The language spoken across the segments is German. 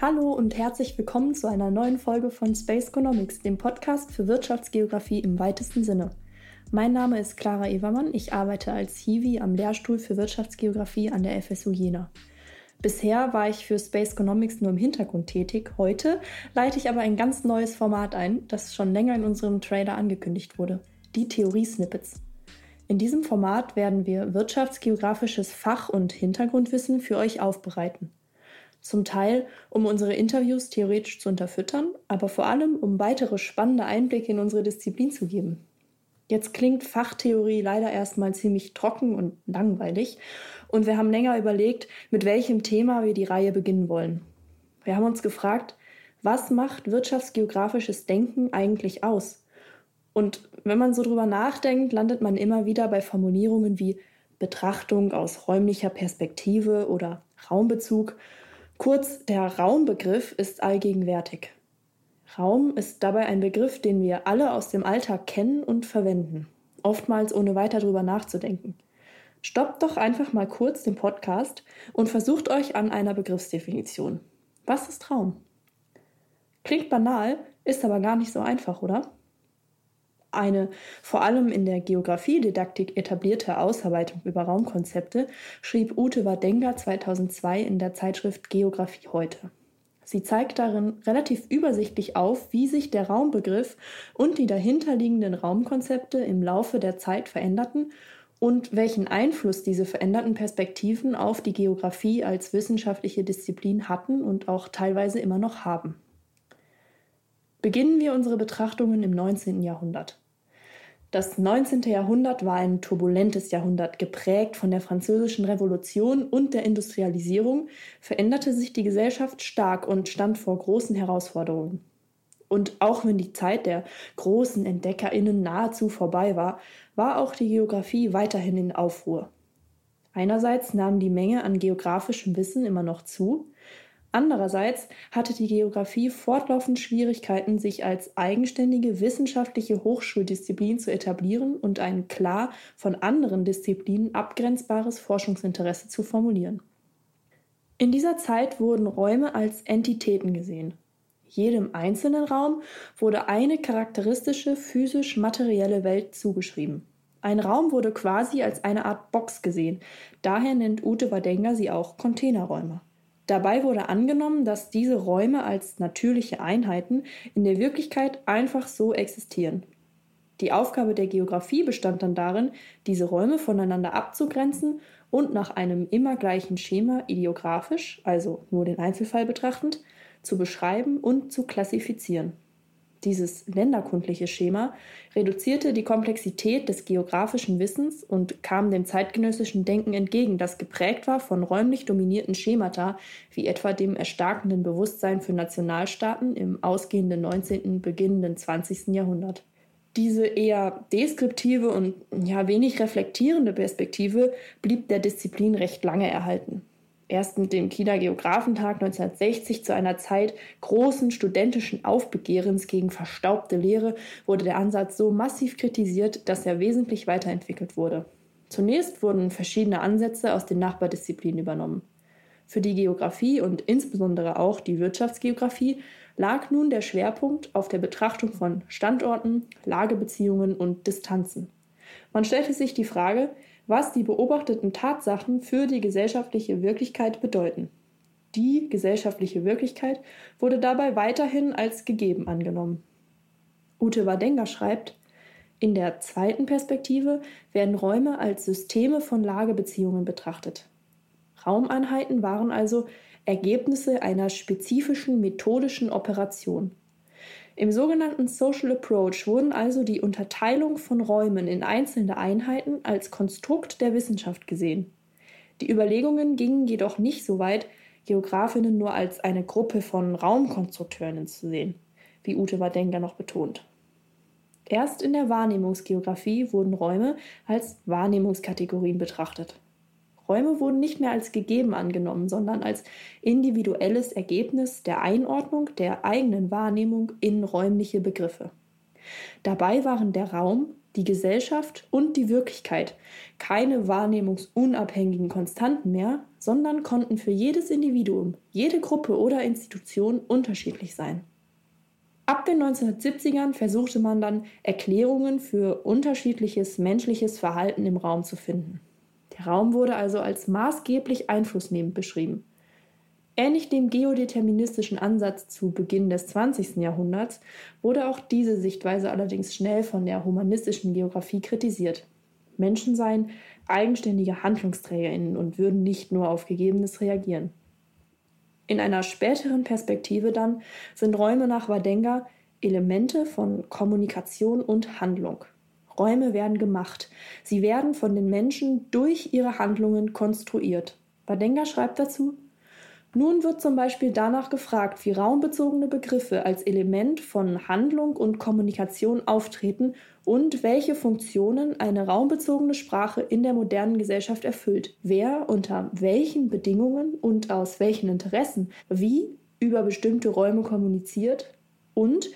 Hallo und herzlich willkommen zu einer neuen Folge von Space Economics, dem Podcast für Wirtschaftsgeografie im weitesten Sinne. Mein Name ist Clara Evermann, ich arbeite als Hiwi am Lehrstuhl für Wirtschaftsgeografie an der FSU Jena. Bisher war ich für Space Economics nur im Hintergrund tätig. Heute leite ich aber ein ganz neues Format ein, das schon länger in unserem Trailer angekündigt wurde. Die Theorie-Snippets. In diesem Format werden wir wirtschaftsgeografisches Fach- und Hintergrundwissen für euch aufbereiten. Zum Teil, um unsere Interviews theoretisch zu unterfüttern, aber vor allem, um weitere spannende Einblicke in unsere Disziplin zu geben. Jetzt klingt Fachtheorie leider erstmal ziemlich trocken und langweilig und wir haben länger überlegt, mit welchem Thema wir die Reihe beginnen wollen. Wir haben uns gefragt, was macht wirtschaftsgeografisches Denken eigentlich aus? Und wenn man so drüber nachdenkt, landet man immer wieder bei Formulierungen wie Betrachtung aus räumlicher Perspektive oder Raumbezug Kurz, der Raumbegriff ist allgegenwärtig. Raum ist dabei ein Begriff, den wir alle aus dem Alltag kennen und verwenden, oftmals ohne weiter drüber nachzudenken. Stoppt doch einfach mal kurz den Podcast und versucht euch an einer Begriffsdefinition. Was ist Raum? Klingt banal, ist aber gar nicht so einfach, oder? Eine vor allem in der Geographiedidaktik etablierte Ausarbeitung über Raumkonzepte schrieb Ute Wadenga 2002 in der Zeitschrift Geographie heute. Sie zeigt darin relativ übersichtlich auf, wie sich der Raumbegriff und die dahinterliegenden Raumkonzepte im Laufe der Zeit veränderten und welchen Einfluss diese veränderten Perspektiven auf die Geographie als wissenschaftliche Disziplin hatten und auch teilweise immer noch haben. Beginnen wir unsere Betrachtungen im 19. Jahrhundert. Das 19. Jahrhundert war ein turbulentes Jahrhundert, geprägt von der Französischen Revolution und der Industrialisierung, veränderte sich die Gesellschaft stark und stand vor großen Herausforderungen. Und auch wenn die Zeit der großen Entdeckerinnen nahezu vorbei war, war auch die Geographie weiterhin in Aufruhr. Einerseits nahm die Menge an geografischem Wissen immer noch zu, Andererseits hatte die Geographie fortlaufend Schwierigkeiten, sich als eigenständige wissenschaftliche Hochschuldisziplin zu etablieren und ein klar von anderen Disziplinen abgrenzbares Forschungsinteresse zu formulieren. In dieser Zeit wurden Räume als Entitäten gesehen. Jedem einzelnen Raum wurde eine charakteristische physisch-materielle Welt zugeschrieben. Ein Raum wurde quasi als eine Art Box gesehen, daher nennt Ute Wadenga sie auch Containerräume. Dabei wurde angenommen, dass diese Räume als natürliche Einheiten in der Wirklichkeit einfach so existieren. Die Aufgabe der Geographie bestand dann darin, diese Räume voneinander abzugrenzen und nach einem immer gleichen Schema ideografisch, also nur den Einzelfall betrachtend, zu beschreiben und zu klassifizieren. Dieses länderkundliche Schema reduzierte die Komplexität des geografischen Wissens und kam dem zeitgenössischen Denken entgegen, das geprägt war von räumlich dominierten Schemata, wie etwa dem erstarkenden Bewusstsein für Nationalstaaten im ausgehenden 19., beginnenden 20. Jahrhundert. Diese eher deskriptive und ja wenig reflektierende Perspektive blieb der Disziplin recht lange erhalten erst mit dem Kieler Geographentag 1960 zu einer Zeit großen studentischen Aufbegehrens gegen verstaubte Lehre wurde der Ansatz so massiv kritisiert, dass er wesentlich weiterentwickelt wurde. Zunächst wurden verschiedene Ansätze aus den Nachbardisziplinen übernommen. Für die Geographie und insbesondere auch die Wirtschaftsgeographie lag nun der Schwerpunkt auf der Betrachtung von Standorten, Lagebeziehungen und Distanzen. Man stellte sich die Frage, was die beobachteten Tatsachen für die gesellschaftliche Wirklichkeit bedeuten. Die gesellschaftliche Wirklichkeit wurde dabei weiterhin als gegeben angenommen. Ute Wadenga schreibt, in der zweiten Perspektive werden Räume als Systeme von Lagebeziehungen betrachtet. Raumeinheiten waren also Ergebnisse einer spezifischen methodischen Operation. Im sogenannten Social Approach wurden also die Unterteilung von Räumen in einzelne Einheiten als Konstrukt der Wissenschaft gesehen. Die Überlegungen gingen jedoch nicht so weit, Geografinnen nur als eine Gruppe von Raumkonstrukteurinnen zu sehen, wie Ute Wadenga noch betont. Erst in der Wahrnehmungsgeografie wurden Räume als Wahrnehmungskategorien betrachtet. Räume wurden nicht mehr als gegeben angenommen, sondern als individuelles Ergebnis der Einordnung der eigenen Wahrnehmung in räumliche Begriffe. Dabei waren der Raum, die Gesellschaft und die Wirklichkeit keine wahrnehmungsunabhängigen Konstanten mehr, sondern konnten für jedes Individuum, jede Gruppe oder Institution unterschiedlich sein. Ab den 1970ern versuchte man dann Erklärungen für unterschiedliches menschliches Verhalten im Raum zu finden. Raum wurde also als maßgeblich einflussnehmend beschrieben. Ähnlich dem geodeterministischen Ansatz zu Beginn des 20. Jahrhunderts wurde auch diese Sichtweise allerdings schnell von der humanistischen Geographie kritisiert. Menschen seien eigenständige Handlungsträgerinnen und würden nicht nur auf Gegebenes reagieren. In einer späteren Perspektive dann sind Räume nach Wadenga Elemente von Kommunikation und Handlung. Räume werden gemacht. Sie werden von den Menschen durch ihre Handlungen konstruiert. Wadenga schreibt dazu, nun wird zum Beispiel danach gefragt, wie raumbezogene Begriffe als Element von Handlung und Kommunikation auftreten und welche Funktionen eine raumbezogene Sprache in der modernen Gesellschaft erfüllt. Wer unter welchen Bedingungen und aus welchen Interessen wie über bestimmte Räume kommuniziert und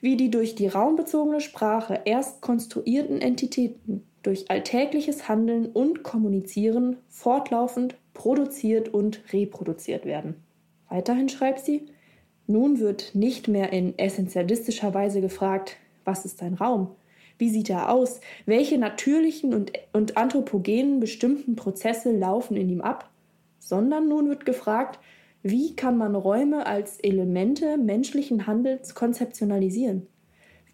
wie die durch die raumbezogene Sprache erst konstruierten Entitäten durch alltägliches Handeln und Kommunizieren fortlaufend produziert und reproduziert werden. Weiterhin schreibt sie, nun wird nicht mehr in essentialistischer Weise gefragt, was ist ein Raum? Wie sieht er aus? Welche natürlichen und, und anthropogenen bestimmten Prozesse laufen in ihm ab? Sondern nun wird gefragt, wie kann man Räume als Elemente menschlichen Handels konzeptionalisieren?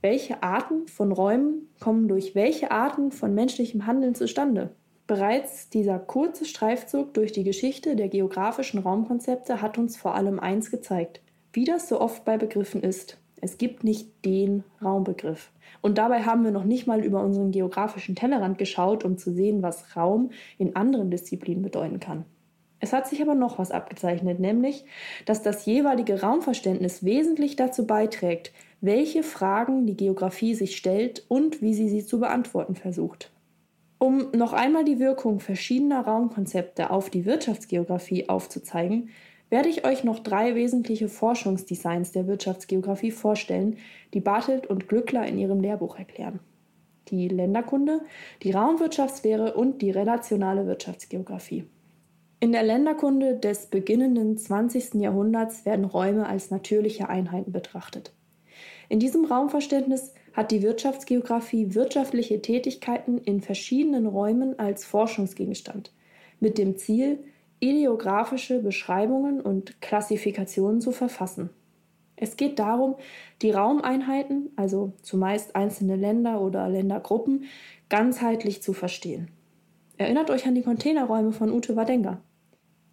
Welche Arten von Räumen kommen durch welche Arten von menschlichem Handeln zustande? Bereits dieser kurze Streifzug durch die Geschichte der geografischen Raumkonzepte hat uns vor allem eins gezeigt. Wie das so oft bei Begriffen ist, es gibt nicht den Raumbegriff. Und dabei haben wir noch nicht mal über unseren geografischen Tellerrand geschaut, um zu sehen, was Raum in anderen Disziplinen bedeuten kann. Es hat sich aber noch was abgezeichnet, nämlich, dass das jeweilige Raumverständnis wesentlich dazu beiträgt, welche Fragen die Geografie sich stellt und wie sie sie zu beantworten versucht. Um noch einmal die Wirkung verschiedener Raumkonzepte auf die Wirtschaftsgeografie aufzuzeigen, werde ich euch noch drei wesentliche Forschungsdesigns der Wirtschaftsgeografie vorstellen, die Bartelt und Glückler in ihrem Lehrbuch erklären. Die Länderkunde, die Raumwirtschaftslehre und die relationale Wirtschaftsgeografie. In der Länderkunde des beginnenden 20. Jahrhunderts werden Räume als natürliche Einheiten betrachtet. In diesem Raumverständnis hat die Wirtschaftsgeografie wirtschaftliche Tätigkeiten in verschiedenen Räumen als Forschungsgegenstand, mit dem Ziel, ideografische Beschreibungen und Klassifikationen zu verfassen. Es geht darum, die Raumeinheiten, also zumeist einzelne Länder oder Ländergruppen, ganzheitlich zu verstehen. Erinnert euch an die Containerräume von Ute Wadenga.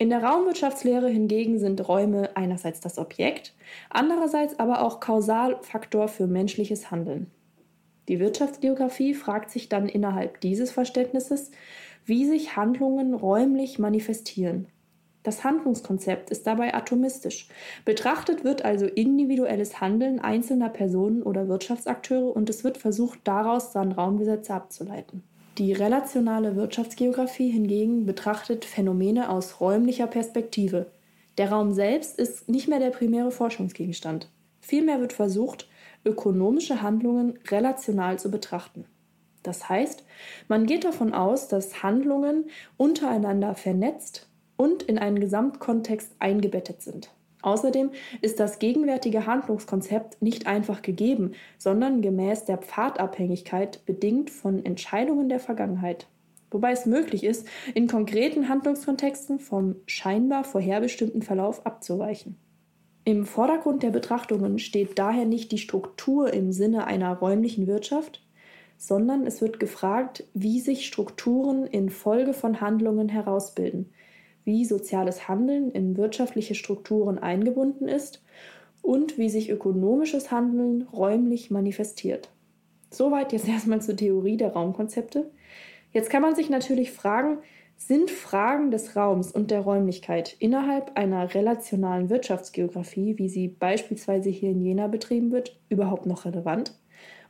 In der Raumwirtschaftslehre hingegen sind Räume einerseits das Objekt, andererseits aber auch Kausalfaktor für menschliches Handeln. Die Wirtschaftsgeografie fragt sich dann innerhalb dieses Verständnisses, wie sich Handlungen räumlich manifestieren. Das Handlungskonzept ist dabei atomistisch. Betrachtet wird also individuelles Handeln einzelner Personen oder Wirtschaftsakteure und es wird versucht, daraus dann Raumgesetze abzuleiten. Die relationale Wirtschaftsgeografie hingegen betrachtet Phänomene aus räumlicher Perspektive. Der Raum selbst ist nicht mehr der primäre Forschungsgegenstand. Vielmehr wird versucht, ökonomische Handlungen relational zu betrachten. Das heißt, man geht davon aus, dass Handlungen untereinander vernetzt und in einen Gesamtkontext eingebettet sind. Außerdem ist das gegenwärtige Handlungskonzept nicht einfach gegeben, sondern gemäß der Pfadabhängigkeit bedingt von Entscheidungen der Vergangenheit. Wobei es möglich ist, in konkreten Handlungskontexten vom scheinbar vorherbestimmten Verlauf abzuweichen. Im Vordergrund der Betrachtungen steht daher nicht die Struktur im Sinne einer räumlichen Wirtschaft, sondern es wird gefragt, wie sich Strukturen in Folge von Handlungen herausbilden, wie soziales Handeln in wirtschaftliche Strukturen eingebunden ist und wie sich ökonomisches Handeln räumlich manifestiert. Soweit jetzt erstmal zur Theorie der Raumkonzepte. Jetzt kann man sich natürlich fragen, sind Fragen des Raums und der Räumlichkeit innerhalb einer relationalen Wirtschaftsgeografie, wie sie beispielsweise hier in Jena betrieben wird, überhaupt noch relevant?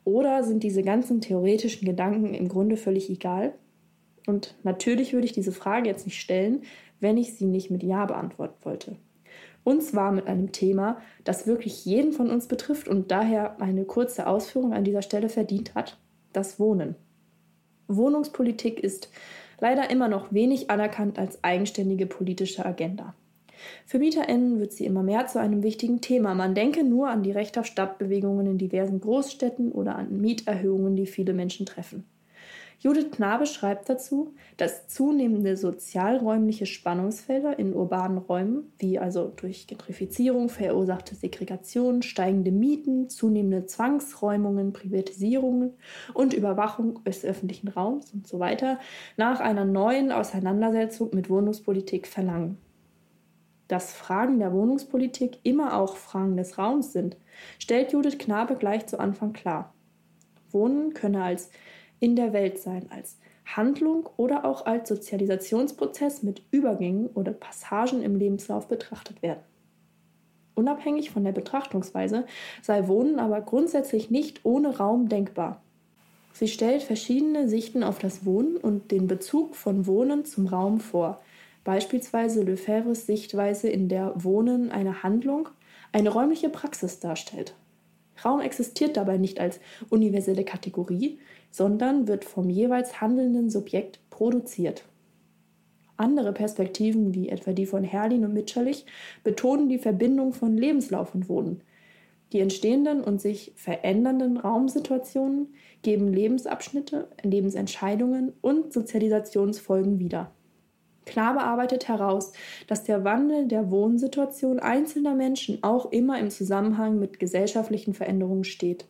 Oder sind diese ganzen theoretischen Gedanken im Grunde völlig egal? Und natürlich würde ich diese Frage jetzt nicht stellen, wenn ich sie nicht mit Ja beantworten wollte. Und zwar mit einem Thema, das wirklich jeden von uns betrifft und daher eine kurze Ausführung an dieser Stelle verdient hat, das Wohnen. Wohnungspolitik ist leider immer noch wenig anerkannt als eigenständige politische Agenda. Für MieterInnen wird sie immer mehr zu einem wichtigen Thema. Man denke nur an die Recht auf Stadtbewegungen in diversen Großstädten oder an Mieterhöhungen, die viele Menschen treffen. Judith Knabe schreibt dazu, dass zunehmende sozialräumliche Spannungsfelder in urbanen Räumen, wie also durch Gentrifizierung verursachte Segregation, steigende Mieten, zunehmende Zwangsräumungen, Privatisierungen und Überwachung des öffentlichen Raums und so weiter, nach einer neuen Auseinandersetzung mit Wohnungspolitik verlangen. Dass Fragen der Wohnungspolitik immer auch Fragen des Raums sind, stellt Judith Knabe gleich zu Anfang klar. Wohnen könne als in der Welt sein, als Handlung oder auch als Sozialisationsprozess mit Übergängen oder Passagen im Lebenslauf betrachtet werden. Unabhängig von der Betrachtungsweise sei Wohnen aber grundsätzlich nicht ohne Raum denkbar. Sie stellt verschiedene Sichten auf das Wohnen und den Bezug von Wohnen zum Raum vor, beispielsweise Lefebvres Sichtweise, in der Wohnen eine Handlung, eine räumliche Praxis darstellt. Raum existiert dabei nicht als universelle Kategorie, sondern wird vom jeweils handelnden Subjekt produziert. Andere Perspektiven, wie etwa die von Herrlin und Mitscherlich, betonen die Verbindung von Lebenslauf und Wohnen. Die entstehenden und sich verändernden Raumsituationen geben Lebensabschnitte, Lebensentscheidungen und Sozialisationsfolgen wieder. Klar bearbeitet heraus, dass der Wandel der Wohnsituation einzelner Menschen auch immer im Zusammenhang mit gesellschaftlichen Veränderungen steht.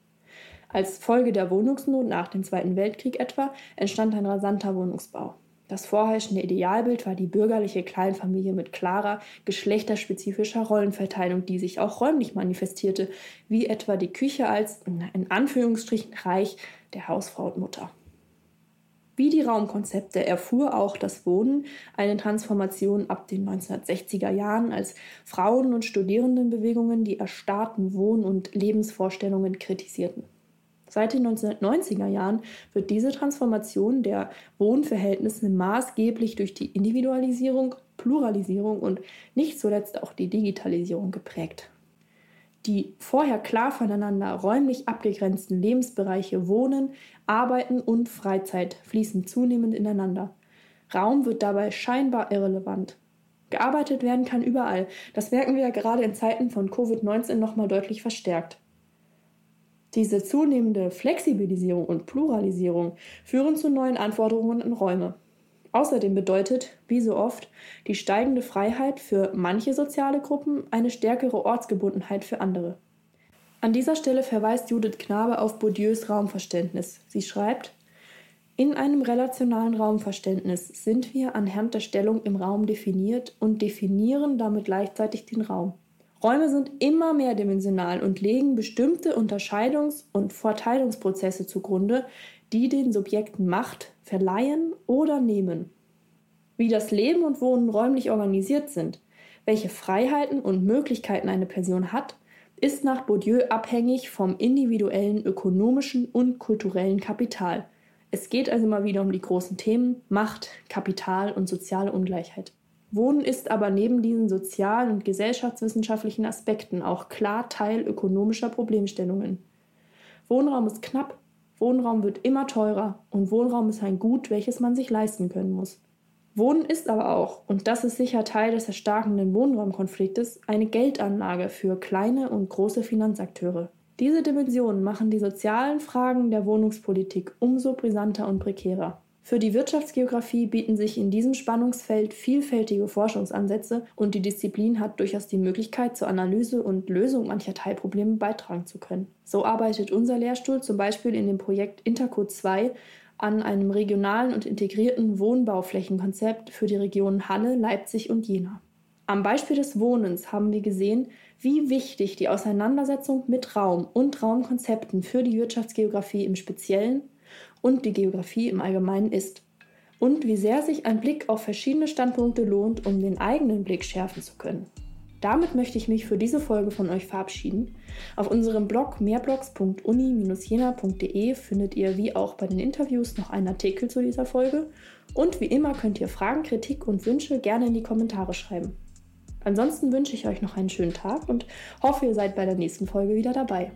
Als Folge der Wohnungsnot nach dem Zweiten Weltkrieg etwa entstand ein rasanter Wohnungsbau. Das vorherrschende Idealbild war die bürgerliche Kleinfamilie mit klarer, geschlechterspezifischer Rollenverteilung, die sich auch räumlich manifestierte, wie etwa die Küche als, in Anführungsstrichen, Reich der Hausfrau und Mutter. Wie die Raumkonzepte erfuhr auch das Wohnen eine Transformation ab den 1960er Jahren, als Frauen- und Studierendenbewegungen die erstarrten Wohn- und Lebensvorstellungen kritisierten. Seit den 1990er Jahren wird diese Transformation der Wohnverhältnisse maßgeblich durch die Individualisierung, Pluralisierung und nicht zuletzt auch die Digitalisierung geprägt. Die vorher klar voneinander räumlich abgegrenzten Lebensbereiche Wohnen, Arbeiten und Freizeit fließen zunehmend ineinander. Raum wird dabei scheinbar irrelevant. Gearbeitet werden kann überall. Das merken wir ja gerade in Zeiten von Covid-19 nochmal deutlich verstärkt. Diese zunehmende Flexibilisierung und Pluralisierung führen zu neuen Anforderungen an Räume. Außerdem bedeutet, wie so oft, die steigende Freiheit für manche soziale Gruppen eine stärkere Ortsgebundenheit für andere. An dieser Stelle verweist Judith Knabe auf Bourdieus Raumverständnis. Sie schreibt, in einem relationalen Raumverständnis sind wir anhand der Stellung im Raum definiert und definieren damit gleichzeitig den Raum. Räume sind immer mehrdimensional und legen bestimmte Unterscheidungs- und Vorteilungsprozesse zugrunde, die den Subjekten Macht verleihen oder nehmen. Wie das Leben und Wohnen räumlich organisiert sind, welche Freiheiten und Möglichkeiten eine Person hat, ist nach Bourdieu abhängig vom individuellen ökonomischen und kulturellen Kapital. Es geht also mal wieder um die großen Themen Macht, Kapital und soziale Ungleichheit. Wohnen ist aber neben diesen sozialen und gesellschaftswissenschaftlichen Aspekten auch klar Teil ökonomischer Problemstellungen. Wohnraum ist knapp, Wohnraum wird immer teurer und Wohnraum ist ein Gut, welches man sich leisten können muss. Wohnen ist aber auch, und das ist sicher Teil des erstarkenden Wohnraumkonfliktes, eine Geldanlage für kleine und große Finanzakteure. Diese Dimensionen machen die sozialen Fragen der Wohnungspolitik umso brisanter und prekärer. Für die Wirtschaftsgeografie bieten sich in diesem Spannungsfeld vielfältige Forschungsansätze und die Disziplin hat durchaus die Möglichkeit, zur Analyse und Lösung mancher Teilprobleme beitragen zu können. So arbeitet unser Lehrstuhl zum Beispiel in dem Projekt Intercode 2 an einem regionalen und integrierten Wohnbauflächenkonzept für die Regionen Halle, Leipzig und Jena. Am Beispiel des Wohnens haben wir gesehen, wie wichtig die Auseinandersetzung mit Raum und Raumkonzepten für die Wirtschaftsgeografie im Speziellen und die Geografie im Allgemeinen ist. Und wie sehr sich ein Blick auf verschiedene Standpunkte lohnt, um den eigenen Blick schärfen zu können. Damit möchte ich mich für diese Folge von euch verabschieden. Auf unserem Blog mehrblogs.uni-jena.de findet ihr wie auch bei den Interviews noch einen Artikel zu dieser Folge. Und wie immer könnt ihr Fragen, Kritik und Wünsche gerne in die Kommentare schreiben. Ansonsten wünsche ich euch noch einen schönen Tag und hoffe, ihr seid bei der nächsten Folge wieder dabei.